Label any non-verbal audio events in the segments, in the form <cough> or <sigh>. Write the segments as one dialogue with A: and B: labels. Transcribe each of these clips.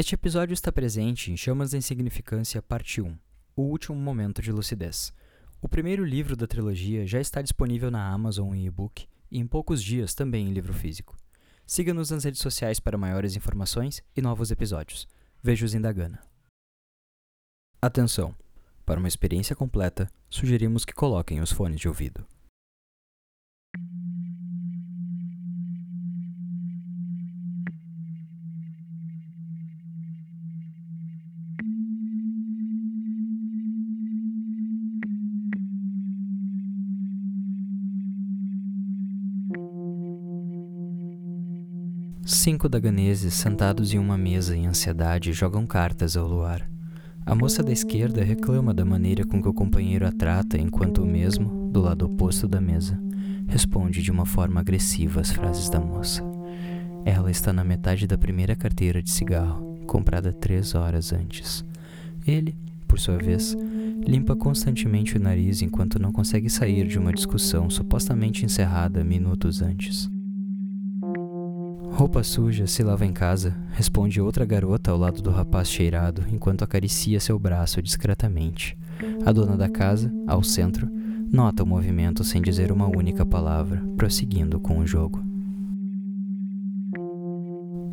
A: Este episódio está presente em Chamas da Insignificância, parte 1 O Último Momento de Lucidez. O primeiro livro da trilogia já está disponível na Amazon em e-book e em poucos dias também em livro físico. Siga-nos nas redes sociais para maiores informações e novos episódios. Vejo-os em Dagana. Atenção! Para uma experiência completa, sugerimos que coloquem os fones de ouvido. Cinco daganeses sentados em uma mesa em ansiedade jogam cartas ao luar. A moça da esquerda reclama da maneira com que o companheiro a trata, enquanto o mesmo, do lado oposto da mesa, responde de uma forma agressiva às frases da moça. Ela está na metade da primeira carteira de cigarro, comprada três horas antes. Ele, por sua vez, limpa constantemente o nariz enquanto não consegue sair de uma discussão supostamente encerrada minutos antes. Roupa suja se lava em casa, responde outra garota ao lado do rapaz cheirado enquanto acaricia seu braço discretamente. A dona da casa, ao centro, nota o movimento sem dizer uma única palavra, prosseguindo com o jogo.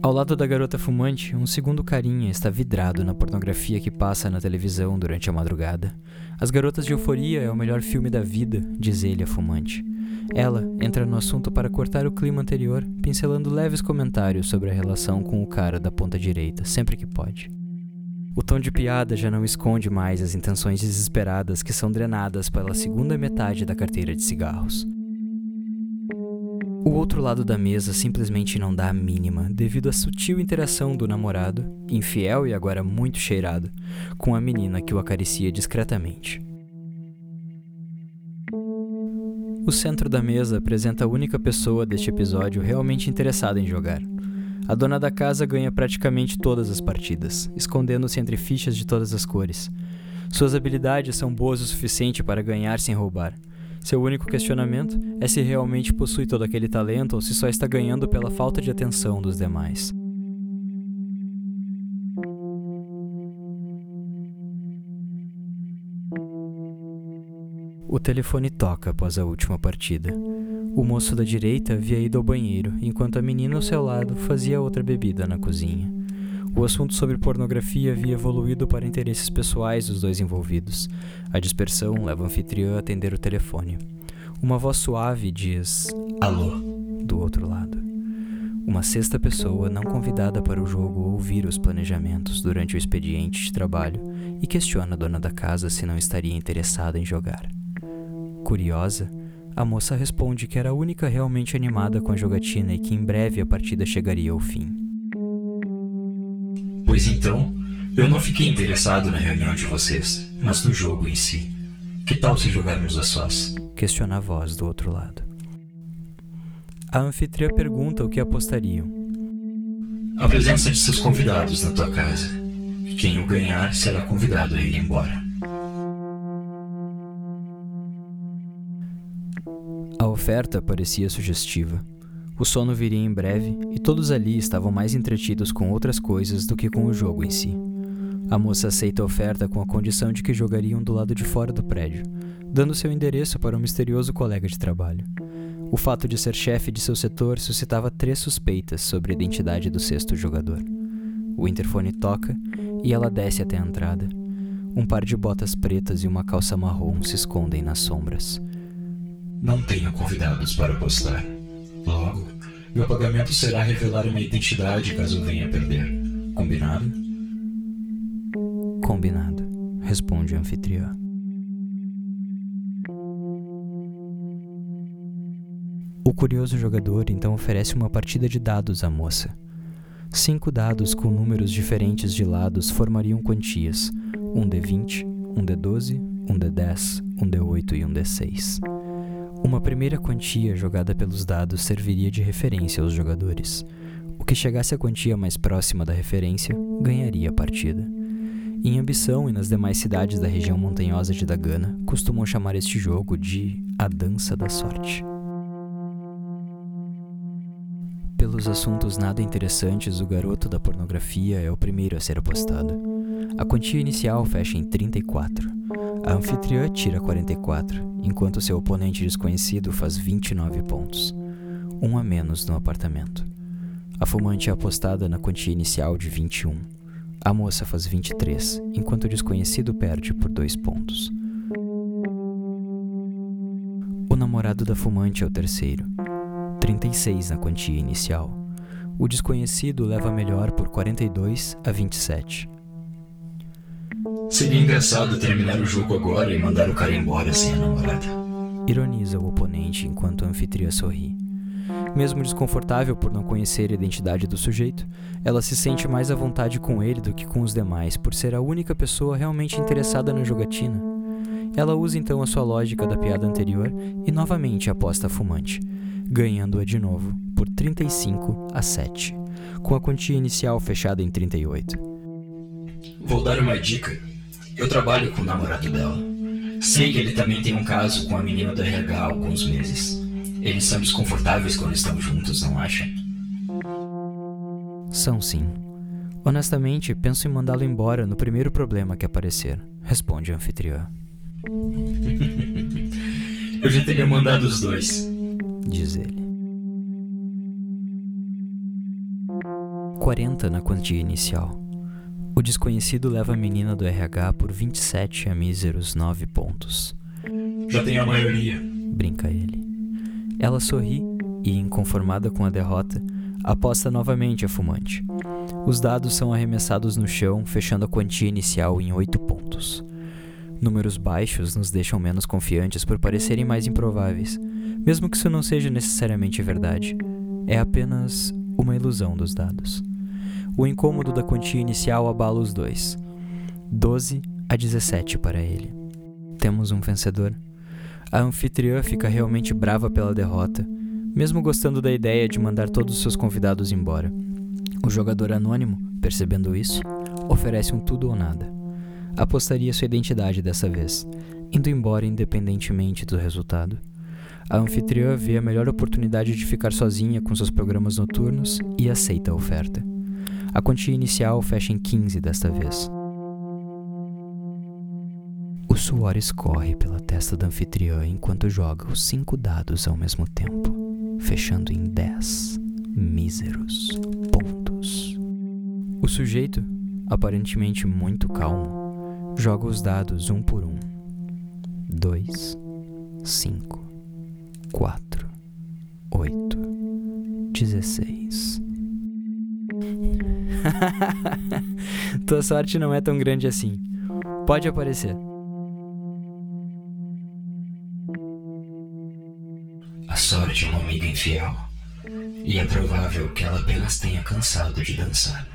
A: Ao lado da garota fumante, um segundo carinha está vidrado na pornografia que passa na televisão durante a madrugada. As Garotas de Euforia é o melhor filme da vida, diz ele a fumante. Ela entra no assunto para cortar o clima anterior, pincelando leves comentários sobre a relação com o cara da ponta direita, sempre que pode. O tom de piada já não esconde mais as intenções desesperadas que são drenadas pela segunda metade da carteira de cigarros. O outro lado da mesa simplesmente não dá a mínima, devido à sutil interação do namorado, infiel e agora muito cheirado, com a menina que o acaricia discretamente. O centro da mesa apresenta a única pessoa deste episódio realmente interessada em jogar. A dona da casa ganha praticamente todas as partidas, escondendo-se entre fichas de todas as cores. Suas habilidades são boas o suficiente para ganhar sem roubar. Seu único questionamento é se realmente possui todo aquele talento ou se só está ganhando pela falta de atenção dos demais. O telefone toca após a última partida. O moço da direita havia ido ao banheiro, enquanto a menina ao seu lado fazia outra bebida na cozinha. O assunto sobre pornografia havia evoluído para interesses pessoais dos dois envolvidos. A dispersão leva o anfitrião a atender o telefone. Uma voz suave diz: Alô, do outro lado. Uma sexta pessoa não convidada para o jogo ouvir os planejamentos durante o expediente de trabalho e questiona a dona da casa se não estaria interessada em jogar. Curiosa, a moça responde que era a única realmente animada com a jogatina e que em breve a partida chegaria ao fim.
B: Pois então, eu não fiquei interessado na reunião de vocês, mas no jogo em si. Que tal se jogarmos a sós?
A: Questiona a voz do outro lado. A anfitriã pergunta o que apostariam.
B: A presença de seus convidados na tua casa. Quem o ganhar será convidado a ir embora.
A: A oferta parecia sugestiva. O sono viria em breve e todos ali estavam mais entretidos com outras coisas do que com o jogo em si. A moça aceita a oferta com a condição de que jogariam do lado de fora do prédio, dando seu endereço para um misterioso colega de trabalho. O fato de ser chefe de seu setor suscitava três suspeitas sobre a identidade do sexto jogador. O interfone toca e ela desce até a entrada. Um par de botas pretas e uma calça marrom se escondem nas sombras.
B: Não tenho convidados para apostar. Logo, meu pagamento será revelar minha identidade caso venha perder. Combinado?
A: Combinado, responde o anfitrião. O curioso jogador então oferece uma partida de dados à moça. Cinco dados com números diferentes de lados formariam quantias: um D20, um D12, um D10, um D8 e um D6. Uma primeira quantia jogada pelos dados serviria de referência aos jogadores. O que chegasse à quantia mais próxima da referência ganharia a partida. Em Ambição e nas demais cidades da região montanhosa de Dagana, costumam chamar este jogo de a Dança da Sorte. Pelos assuntos nada interessantes, o garoto da pornografia é o primeiro a ser apostado. A quantia inicial fecha em 34. A anfitriã tira 44, enquanto seu oponente desconhecido faz 29 pontos. Um a menos no apartamento. A fumante é apostada na quantia inicial de 21. A moça faz 23, enquanto o desconhecido perde por dois pontos. O namorado da fumante é o terceiro. 36 na quantia inicial. O desconhecido leva melhor por 42 a 27.
B: Seria engraçado terminar o jogo agora e mandar o cara embora sem a namorada.
A: Ironiza o oponente enquanto a anfitriã sorri. Mesmo desconfortável por não conhecer a identidade do sujeito, ela se sente mais à vontade com ele do que com os demais, por ser a única pessoa realmente interessada na jogatina. Ela usa então a sua lógica da piada anterior e novamente aposta a fumante, ganhando-a de novo por 35 a 7, com a quantia inicial fechada em 38.
B: Vou dar uma dica. Eu trabalho com o namorado dela. Sei que ele também tem um caso com a menina da RH há alguns meses. Eles são desconfortáveis quando estão juntos, não acha?
A: São sim. Honestamente, penso em mandá-lo embora no primeiro problema que aparecer, responde a anfitriã. <laughs>
B: Eu já teria mandado os dois
A: diz ele. 40 na quantia inicial. O desconhecido leva a menina do RH por 27 a míseros 9 pontos.
B: Já tem a maioria,
A: brinca ele. Ela sorri e, inconformada com a derrota, aposta novamente a fumante. Os dados são arremessados no chão, fechando a quantia inicial em 8 pontos. Números baixos nos deixam menos confiantes por parecerem mais improváveis, mesmo que isso não seja necessariamente verdade, é apenas uma ilusão dos dados. O incômodo da quantia inicial abala os dois. 12 a 17 para ele. Temos um vencedor. A anfitriã fica realmente brava pela derrota, mesmo gostando da ideia de mandar todos os seus convidados embora. O jogador anônimo, percebendo isso, oferece um tudo ou nada. Apostaria sua identidade dessa vez, indo embora independentemente do resultado. A anfitriã vê a melhor oportunidade de ficar sozinha com seus programas noturnos e aceita a oferta. A quantia inicial fecha em 15 desta vez. O suor escorre pela testa da anfitriã enquanto joga os cinco dados ao mesmo tempo, fechando em 10 míseros pontos. O sujeito, aparentemente muito calmo, joga os dados um por um. 2, 5, quatro, oito, dezesseis. <laughs> Tua sorte não é tão grande assim. Pode aparecer.
B: A sorte é uma amiga infiel. E é provável que ela apenas tenha cansado de dançar.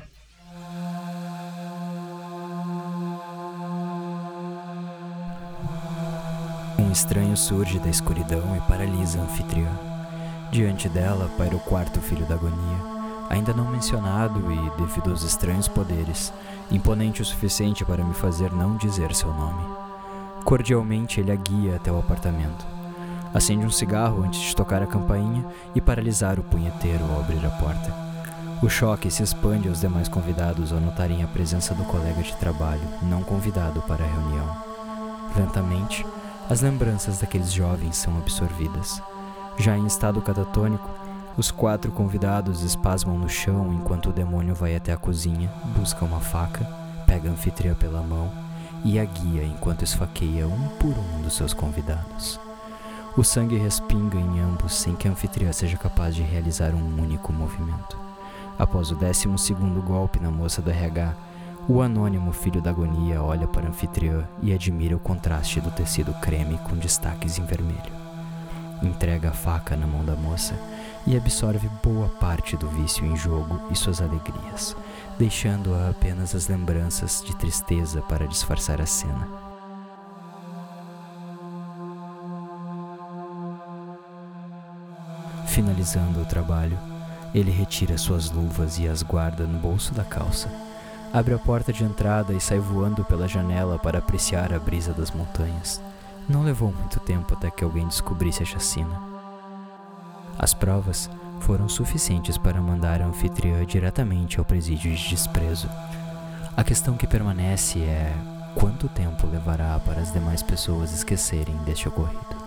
A: estranho surge da escuridão e paralisa a anfitriã. Diante dela paira o quarto filho da agonia, ainda não mencionado e, devido aos estranhos poderes, imponente o suficiente para me fazer não dizer seu nome. Cordialmente ele a guia até o apartamento. Acende um cigarro antes de tocar a campainha e paralisar o punheteiro ao abrir a porta. O choque se expande aos demais convidados ao notarem a presença do colega de trabalho, não convidado para a reunião. Lentamente, as lembranças daqueles jovens são absorvidas. Já em estado catatônico, os quatro convidados espasmam no chão enquanto o demônio vai até a cozinha, busca uma faca, pega a anfitriã pela mão e a guia enquanto esfaqueia um por um dos seus convidados. O sangue respinga em ambos sem que a anfitriã seja capaz de realizar um único movimento. Após o décimo segundo golpe na moça do RH, o anônimo filho da agonia olha para a anfitriã e admira o contraste do tecido creme com destaques em vermelho. Entrega a faca na mão da moça e absorve boa parte do vício em jogo e suas alegrias, deixando-a apenas as lembranças de tristeza para disfarçar a cena. Finalizando o trabalho, ele retira suas luvas e as guarda no bolso da calça Abre a porta de entrada e sai voando pela janela para apreciar a brisa das montanhas. Não levou muito tempo até que alguém descobrisse a chacina. As provas foram suficientes para mandar a anfitriã diretamente ao presídio de desprezo. A questão que permanece é quanto tempo levará para as demais pessoas esquecerem deste ocorrido.